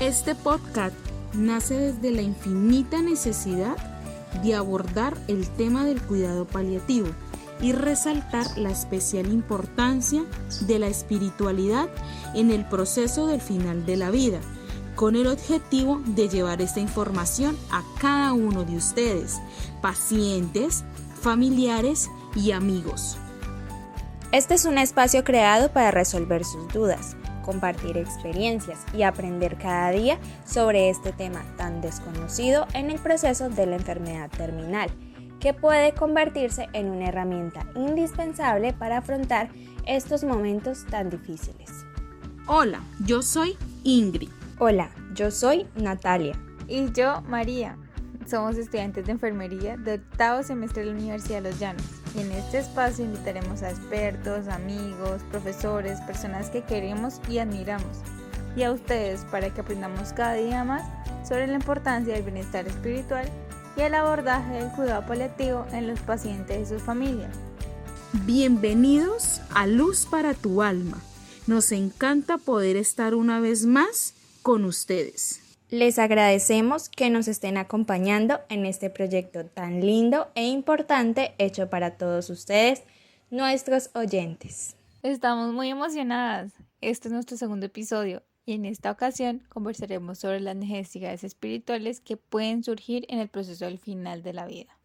Este podcast nace desde la infinita necesidad de abordar el tema del cuidado paliativo y resaltar la especial importancia de la espiritualidad en el proceso del final de la vida, con el objetivo de llevar esta información a cada uno de ustedes, pacientes, familiares y amigos. Este es un espacio creado para resolver sus dudas, compartir experiencias y aprender cada día sobre este tema tan desconocido en el proceso de la enfermedad terminal que puede convertirse en una herramienta indispensable para afrontar estos momentos tan difíciles. Hola, yo soy Ingrid. Hola, yo soy Natalia. Y yo, María. Somos estudiantes de enfermería de octavo semestre de la Universidad de Los Llanos. En este espacio invitaremos a expertos, amigos, profesores, personas que queremos y admiramos. Y a ustedes para que aprendamos cada día más sobre la importancia del bienestar espiritual y el abordaje del cuidado paliativo en los pacientes y sus familias. Bienvenidos a Luz para tu alma. Nos encanta poder estar una vez más con ustedes. Les agradecemos que nos estén acompañando en este proyecto tan lindo e importante hecho para todos ustedes, nuestros oyentes. Estamos muy emocionadas. Este es nuestro segundo episodio y en esta ocasión conversaremos sobre las necesidades espirituales que pueden surgir en el proceso del final de la vida.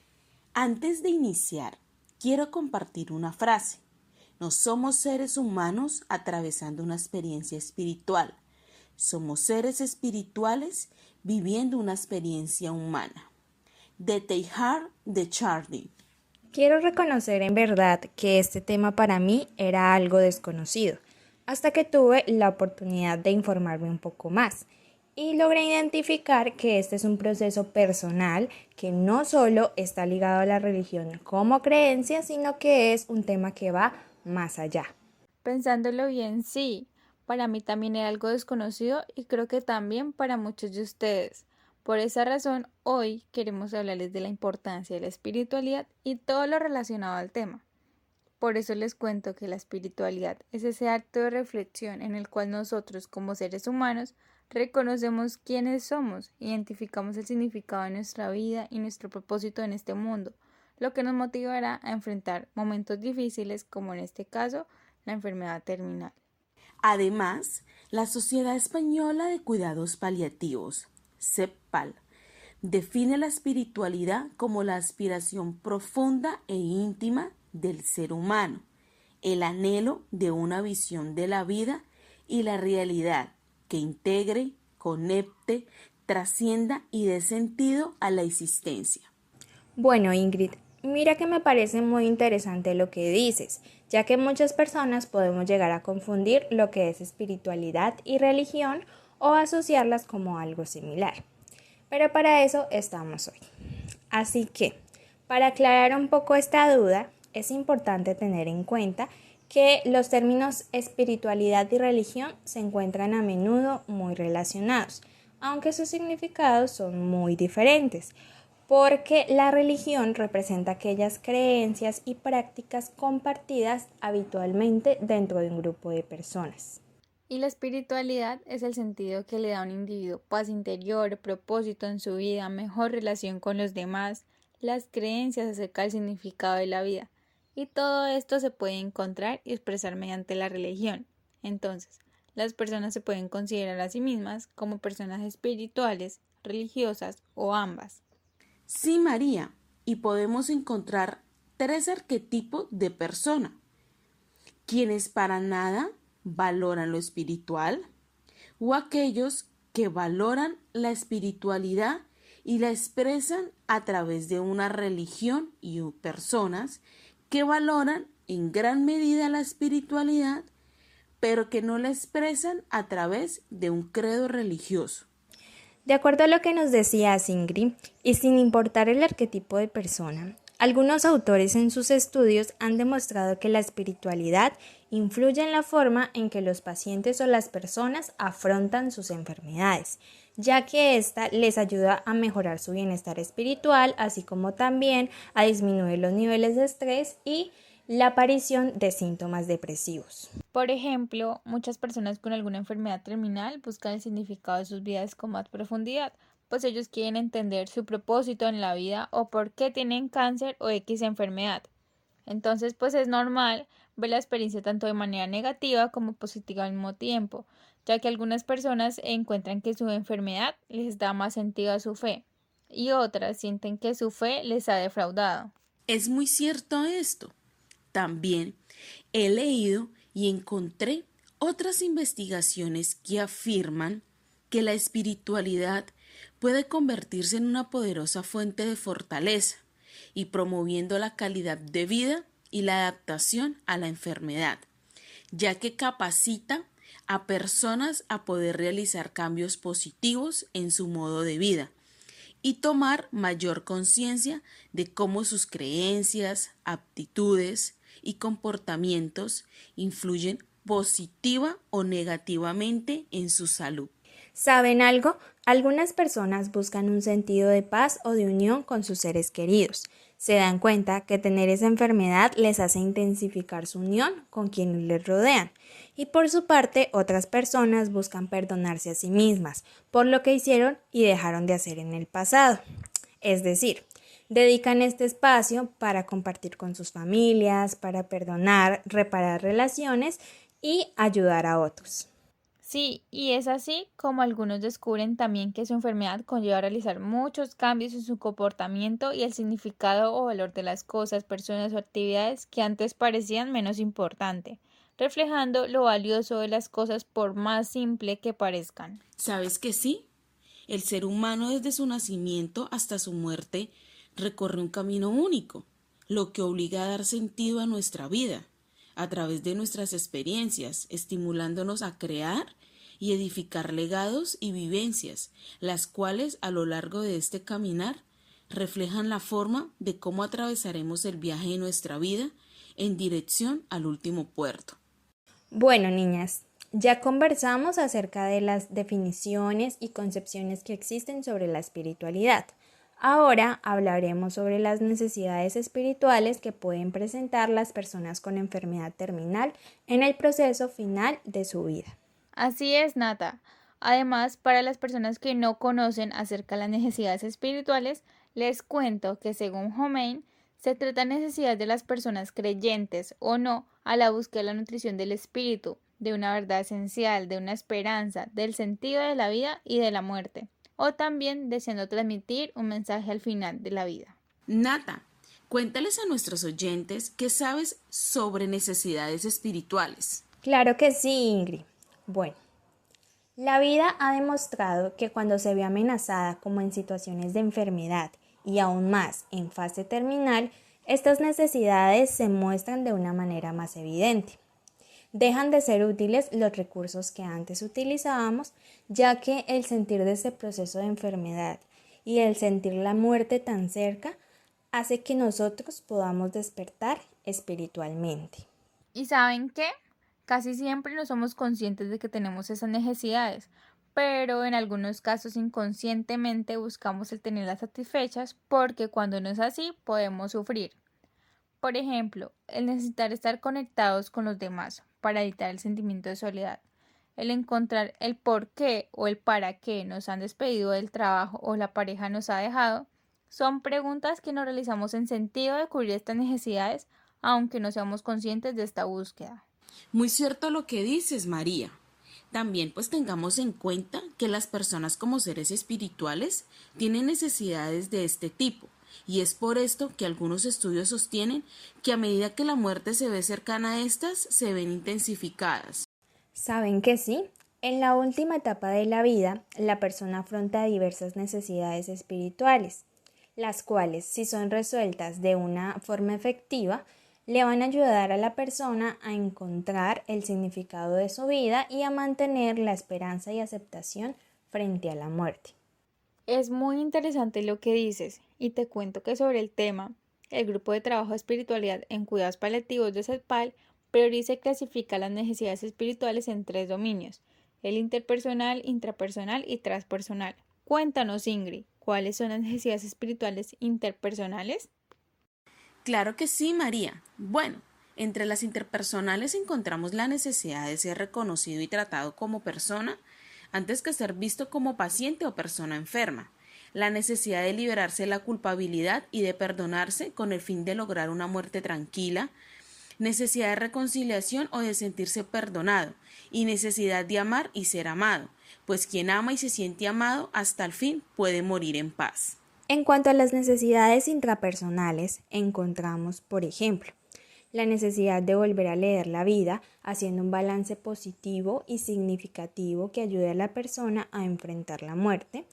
Antes de iniciar, quiero compartir una frase. No somos seres humanos atravesando una experiencia espiritual. Somos seres espirituales viviendo una experiencia humana. De Teilhard de Chardin. Quiero reconocer en verdad que este tema para mí era algo desconocido hasta que tuve la oportunidad de informarme un poco más y logré identificar que este es un proceso personal que no solo está ligado a la religión como creencia, sino que es un tema que va más allá. Pensándolo bien, sí, para mí también era algo desconocido y creo que también para muchos de ustedes. Por esa razón, hoy queremos hablarles de la importancia de la espiritualidad y todo lo relacionado al tema. Por eso les cuento que la espiritualidad es ese acto de reflexión en el cual nosotros como seres humanos reconocemos quiénes somos, identificamos el significado de nuestra vida y nuestro propósito en este mundo, lo que nos motivará a enfrentar momentos difíciles como en este caso la enfermedad terminal. Además, la Sociedad Española de Cuidados Paliativos, CEPAL, define la espiritualidad como la aspiración profunda e íntima del ser humano, el anhelo de una visión de la vida y la realidad que integre, conecte, trascienda y dé sentido a la existencia. Bueno, Ingrid, mira que me parece muy interesante lo que dices, ya que muchas personas podemos llegar a confundir lo que es espiritualidad y religión o asociarlas como algo similar. Pero para eso estamos hoy. Así que, para aclarar un poco esta duda, es importante tener en cuenta que los términos espiritualidad y religión se encuentran a menudo muy relacionados, aunque sus significados son muy diferentes, porque la religión representa aquellas creencias y prácticas compartidas habitualmente dentro de un grupo de personas. Y la espiritualidad es el sentido que le da a un individuo paz interior, propósito en su vida, mejor relación con los demás, las creencias acerca del significado de la vida y todo esto se puede encontrar y expresar mediante la religión. Entonces, las personas se pueden considerar a sí mismas como personas espirituales, religiosas o ambas. Sí, María, y podemos encontrar tres arquetipos de persona. Quienes para nada valoran lo espiritual o aquellos que valoran la espiritualidad y la expresan a través de una religión y personas que valoran en gran medida la espiritualidad, pero que no la expresan a través de un credo religioso. De acuerdo a lo que nos decía Singri, y sin importar el arquetipo de persona, algunos autores en sus estudios han demostrado que la espiritualidad influye en la forma en que los pacientes o las personas afrontan sus enfermedades, ya que ésta les ayuda a mejorar su bienestar espiritual, así como también a disminuir los niveles de estrés y la aparición de síntomas depresivos. Por ejemplo, muchas personas con alguna enfermedad terminal buscan el significado de sus vidas con más profundidad, pues ellos quieren entender su propósito en la vida o por qué tienen cáncer o X enfermedad. Entonces, pues es normal ver la experiencia tanto de manera negativa como positiva al mismo tiempo, ya que algunas personas encuentran que su enfermedad les da más sentido a su fe y otras sienten que su fe les ha defraudado. Es muy cierto esto. También he leído y encontré otras investigaciones que afirman que la espiritualidad puede convertirse en una poderosa fuente de fortaleza y promoviendo la calidad de vida y la adaptación a la enfermedad, ya que capacita a personas a poder realizar cambios positivos en su modo de vida y tomar mayor conciencia de cómo sus creencias, aptitudes y comportamientos influyen positiva o negativamente en su salud. ¿Saben algo? Algunas personas buscan un sentido de paz o de unión con sus seres queridos. Se dan cuenta que tener esa enfermedad les hace intensificar su unión con quienes les rodean. Y por su parte, otras personas buscan perdonarse a sí mismas por lo que hicieron y dejaron de hacer en el pasado. Es decir, dedican este espacio para compartir con sus familias, para perdonar, reparar relaciones y ayudar a otros. Sí, y es así como algunos descubren también que su enfermedad conlleva a realizar muchos cambios en su comportamiento y el significado o valor de las cosas, personas o actividades que antes parecían menos importante, reflejando lo valioso de las cosas por más simple que parezcan. ¿Sabes que sí? El ser humano desde su nacimiento hasta su muerte recorre un camino único, lo que obliga a dar sentido a nuestra vida a través de nuestras experiencias, estimulándonos a crear y edificar legados y vivencias, las cuales a lo largo de este caminar reflejan la forma de cómo atravesaremos el viaje de nuestra vida en dirección al último puerto. Bueno, niñas, ya conversamos acerca de las definiciones y concepciones que existen sobre la espiritualidad. Ahora hablaremos sobre las necesidades espirituales que pueden presentar las personas con enfermedad terminal en el proceso final de su vida. Así es, Nata. Además, para las personas que no conocen acerca de las necesidades espirituales, les cuento que según Homein, se trata de necesidades de las personas creyentes o no a la búsqueda de la nutrición del espíritu, de una verdad esencial, de una esperanza, del sentido de la vida y de la muerte o también deseando transmitir un mensaje al final de la vida. Nata, cuéntales a nuestros oyentes qué sabes sobre necesidades espirituales. Claro que sí, Ingrid. Bueno, la vida ha demostrado que cuando se ve amenazada como en situaciones de enfermedad y aún más en fase terminal, estas necesidades se muestran de una manera más evidente dejan de ser útiles los recursos que antes utilizábamos, ya que el sentir de ese proceso de enfermedad y el sentir la muerte tan cerca hace que nosotros podamos despertar espiritualmente. ¿Y saben qué? Casi siempre no somos conscientes de que tenemos esas necesidades, pero en algunos casos inconscientemente buscamos el tenerlas satisfechas porque cuando no es así podemos sufrir. Por ejemplo, el necesitar estar conectados con los demás para evitar el sentimiento de soledad. El encontrar el por qué o el para qué nos han despedido del trabajo o la pareja nos ha dejado son preguntas que nos realizamos en sentido de cubrir estas necesidades, aunque no seamos conscientes de esta búsqueda. Muy cierto lo que dices, María. También pues tengamos en cuenta que las personas como seres espirituales tienen necesidades de este tipo y es por esto que algunos estudios sostienen que a medida que la muerte se ve cercana a estas, se ven intensificadas. ¿Saben que sí? En la última etapa de la vida, la persona afronta diversas necesidades espirituales, las cuales, si son resueltas de una forma efectiva, le van a ayudar a la persona a encontrar el significado de su vida y a mantener la esperanza y aceptación frente a la muerte. Es muy interesante lo que dices y te cuento que sobre el tema, el Grupo de Trabajo de Espiritualidad en Cuidados Paliativos de CEPAL prioriza y clasifica las necesidades espirituales en tres dominios, el interpersonal, intrapersonal y transpersonal. Cuéntanos, Ingrid, ¿cuáles son las necesidades espirituales interpersonales? Claro que sí, María. Bueno, Entre las interpersonales encontramos la necesidad de ser reconocido y tratado como persona antes que ser visto como paciente o persona enferma, la necesidad de liberarse de la culpabilidad y de perdonarse con el fin de lograr una muerte tranquila, necesidad de reconciliación o de sentirse perdonado, y necesidad de amar y ser amado, pues quien ama y se siente amado hasta el fin puede morir en paz. En cuanto a las necesidades intrapersonales, encontramos, por ejemplo, la necesidad de volver a leer la vida, haciendo un balance positivo y significativo que ayude a la persona a enfrentar la muerte,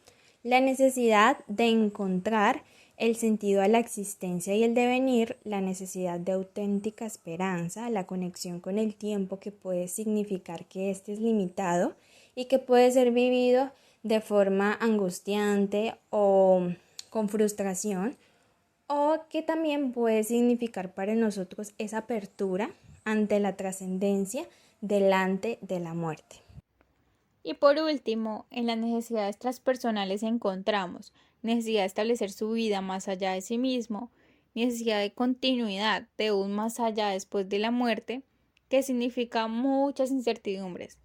la necesidad de encontrar el sentido a la existencia y el devenir, la necesidad de auténtica esperanza, la conexión con el tiempo que puede significar que éste es limitado y que puede ser vivido de forma angustiante o con frustración, o que también puede significar para nosotros esa apertura ante la trascendencia delante de la muerte. Y por último, en las necesidades transpersonales encontramos necesidad de establecer su vida más allá de sí mismo, necesidad de continuidad de un más allá después de la muerte, que significa muchas incertidumbres,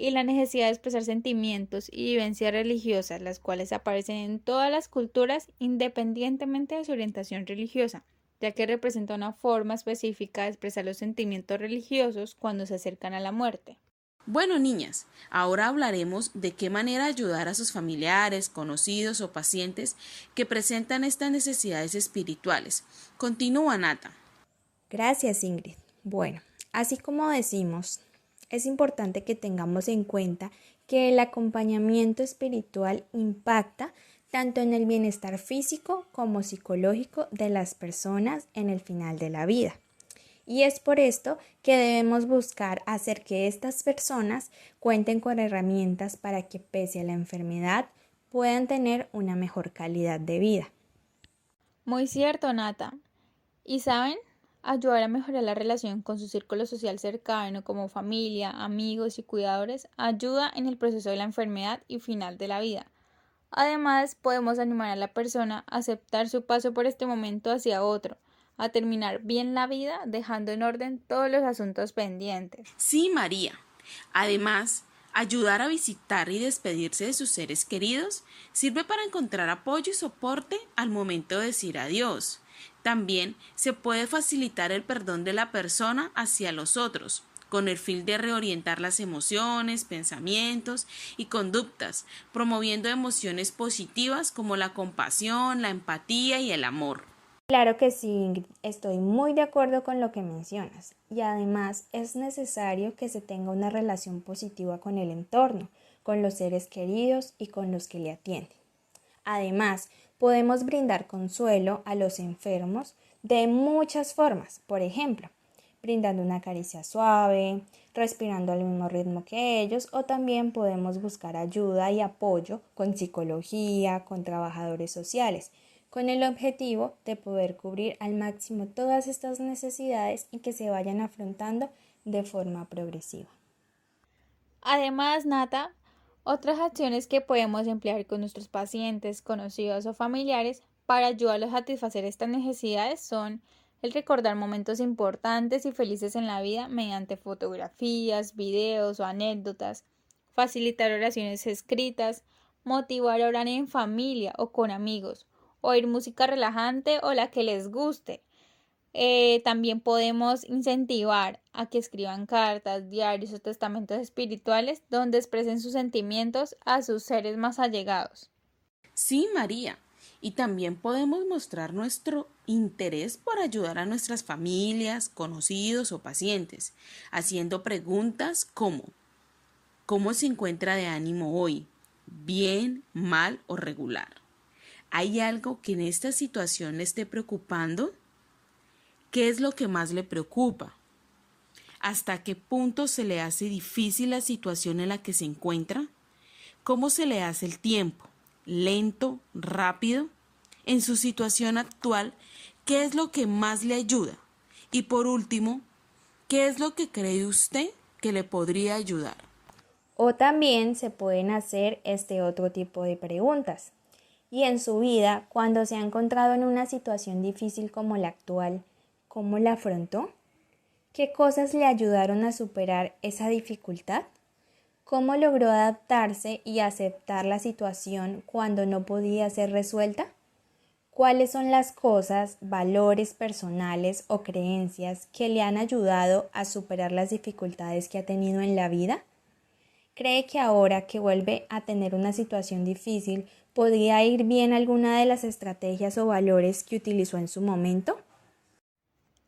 y la necesidad de expresar sentimientos y vivencias religiosas, las cuales aparecen en todas las culturas independientemente de su orientación religiosa, ya que representa una forma específica de expresar los sentimientos religiosos cuando se acercan a la muerte. Bueno, niñas, ahora hablaremos de qué manera ayudar a sus familiares, conocidos o pacientes que presentan estas necesidades espirituales. Continúa, Nata. Gracias, Ingrid. Bueno, así como decimos, es importante que tengamos en cuenta que el acompañamiento espiritual impacta tanto en el bienestar físico como psicológico de las personas en el final de la vida. Y es por esto que debemos buscar hacer que estas personas cuenten con herramientas para que pese a la enfermedad puedan tener una mejor calidad de vida. Muy cierto, Nata. ¿Y saben? Ayudar a mejorar la relación con su círculo social cercano como familia, amigos y cuidadores ayuda en el proceso de la enfermedad y final de la vida. Además, podemos animar a la persona a aceptar su paso por este momento hacia otro, a terminar bien la vida dejando en orden todos los asuntos pendientes. Sí, María. Además, ayudar a visitar y despedirse de sus seres queridos sirve para encontrar apoyo y soporte al momento de decir adiós. También se puede facilitar el perdón de la persona hacia los otros, con el fin de reorientar las emociones, pensamientos y conductas, promoviendo emociones positivas como la compasión, la empatía y el amor. Claro que sí, estoy muy de acuerdo con lo que mencionas y además es necesario que se tenga una relación positiva con el entorno, con los seres queridos y con los que le atienden. Además, podemos brindar consuelo a los enfermos de muchas formas, por ejemplo, brindando una caricia suave, respirando al mismo ritmo que ellos o también podemos buscar ayuda y apoyo con psicología, con trabajadores sociales con el objetivo de poder cubrir al máximo todas estas necesidades y que se vayan afrontando de forma progresiva. Además, Nata, otras acciones que podemos emplear con nuestros pacientes, conocidos o familiares para ayudarlos a satisfacer estas necesidades son el recordar momentos importantes y felices en la vida mediante fotografías, videos o anécdotas, facilitar oraciones escritas, motivar a orar en familia o con amigos, oír música relajante o la que les guste. Eh, también podemos incentivar a que escriban cartas, diarios o testamentos espirituales donde expresen sus sentimientos a sus seres más allegados. Sí, María. Y también podemos mostrar nuestro interés por ayudar a nuestras familias, conocidos o pacientes, haciendo preguntas como ¿Cómo se encuentra de ánimo hoy? ¿Bien, mal o regular? ¿Hay algo que en esta situación le esté preocupando? ¿Qué es lo que más le preocupa? ¿Hasta qué punto se le hace difícil la situación en la que se encuentra? ¿Cómo se le hace el tiempo? ¿Lento? ¿Rápido? En su situación actual, ¿qué es lo que más le ayuda? Y por último, ¿qué es lo que cree usted que le podría ayudar? O también se pueden hacer este otro tipo de preguntas y en su vida, cuando se ha encontrado en una situación difícil como la actual, ¿cómo la afrontó? ¿Qué cosas le ayudaron a superar esa dificultad? ¿Cómo logró adaptarse y aceptar la situación cuando no podía ser resuelta? ¿Cuáles son las cosas, valores personales o creencias que le han ayudado a superar las dificultades que ha tenido en la vida? ¿Cree que ahora que vuelve a tener una situación difícil podría ir bien alguna de las estrategias o valores que utilizó en su momento?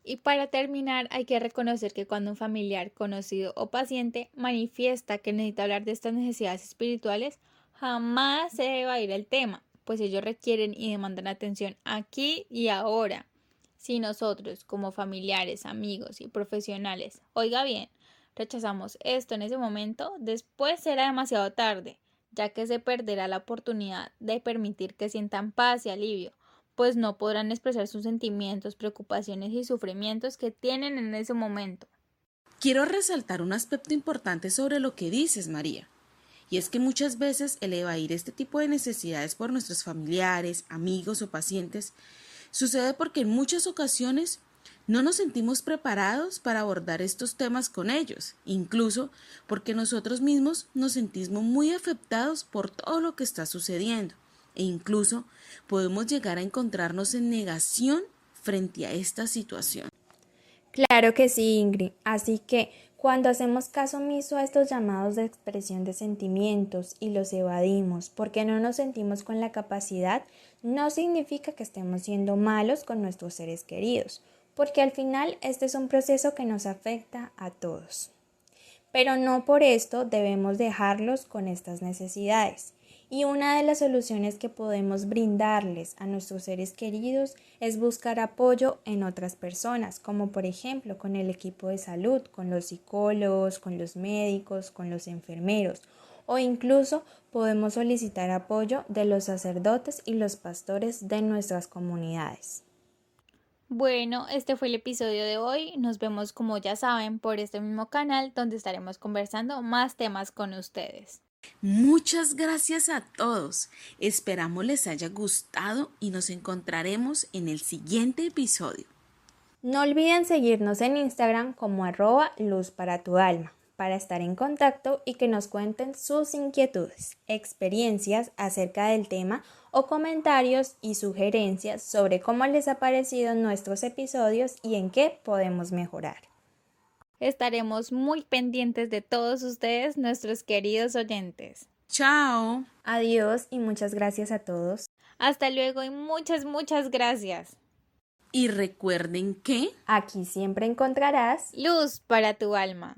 Y para terminar, hay que reconocer que cuando un familiar, conocido o paciente manifiesta que necesita hablar de estas necesidades espirituales, jamás se debe ir el tema, pues ellos requieren y demandan atención aquí y ahora. Si nosotros, como familiares, amigos y profesionales, oiga bien, rechazamos esto en ese momento, después será demasiado tarde, ya que se perderá la oportunidad de permitir que sientan paz y alivio, pues no podrán expresar sus sentimientos, preocupaciones y sufrimientos que tienen en ese momento. Quiero resaltar un aspecto importante sobre lo que dices, María, y es que muchas veces el evadir este tipo de necesidades por nuestros familiares, amigos o pacientes sucede porque en muchas ocasiones no nos sentimos preparados para abordar estos temas con ellos, incluso porque nosotros mismos nos sentimos muy afectados por todo lo que está sucediendo e incluso podemos llegar a encontrarnos en negación frente a esta situación. Claro que sí, Ingrid. Así que cuando hacemos caso omiso a estos llamados de expresión de sentimientos y los evadimos porque no nos sentimos con la capacidad, no significa que estemos siendo malos con nuestros seres queridos, porque al final este es un proceso que nos afecta a todos. Pero no por esto debemos dejarlos con estas necesidades. Y una de las soluciones que podemos brindarles a nuestros seres queridos es buscar apoyo en otras personas, como por ejemplo con el equipo de salud, con los psicólogos, con los médicos, con los enfermeros, o incluso podemos solicitar apoyo de los sacerdotes y los pastores de nuestras comunidades. Bueno, este fue el episodio de hoy. Nos vemos, como ya saben, por este mismo canal donde estaremos conversando más temas con ustedes. Muchas gracias a todos. Esperamos les haya gustado y nos encontraremos en el siguiente episodio. No olviden seguirnos en Instagram como arroba luz para tu alma para estar en contacto y que nos cuenten sus inquietudes, experiencias acerca del tema o comentarios y sugerencias sobre cómo les ha parecido nuestros episodios y en qué podemos mejorar. Estaremos muy pendientes de todos ustedes, nuestros queridos oyentes. Chao. Adiós y muchas gracias a todos. Hasta luego y muchas, muchas gracias. Y recuerden que aquí siempre encontrarás luz para tu alma.